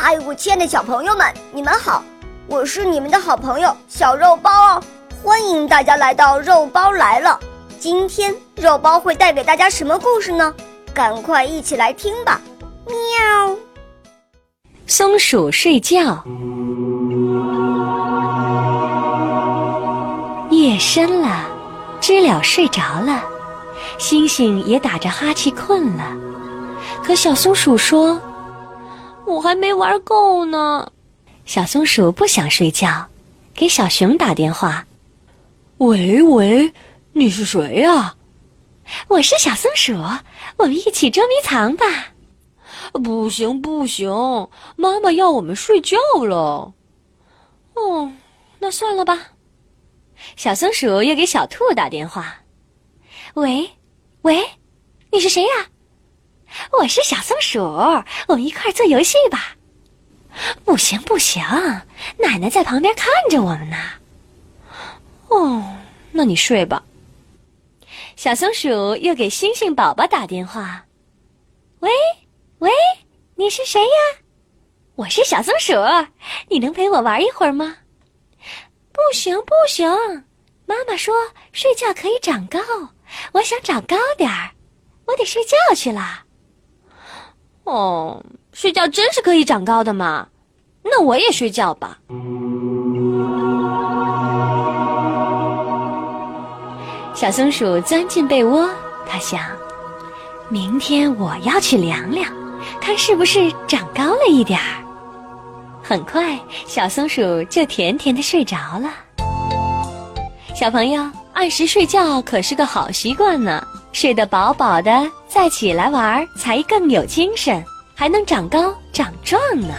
嗨，我亲爱的小朋友们，你们好！我是你们的好朋友小肉包哦，欢迎大家来到肉包来了。今天肉包会带给大家什么故事呢？赶快一起来听吧！喵。松鼠睡觉。夜深了，知了睡着了，星星也打着哈欠困了。可小松鼠说：“我还没玩够呢。”小松鼠不想睡觉，给小熊打电话：“喂喂，你是谁呀？”“我是小松鼠，我们一起捉迷藏吧。”“不行不行，妈妈要我们睡觉了。”“哦，那算了吧。”小松鼠又给小兔打电话：“喂，喂，你是谁呀？”“我是小松鼠，我们一块做游戏吧。”“不行不行，奶奶在旁边看着我们呢。”“哦，那你睡吧。”小松鼠又给星星宝宝打电话：“喂，喂，你是谁呀？”“我是小松鼠，你能陪我玩一会儿吗？”不行不行，妈妈说睡觉可以长高，我想长高点儿，我得睡觉去了。哦，睡觉真是可以长高的嘛？那我也睡觉吧。小松鼠钻进被窝，它想，明天我要去量量，看是不是长高了一点儿。很快，小松鼠就甜甜的睡着了。小朋友，按时睡觉可是个好习惯呢。睡得饱饱的，再起来玩才更有精神，还能长高长壮呢。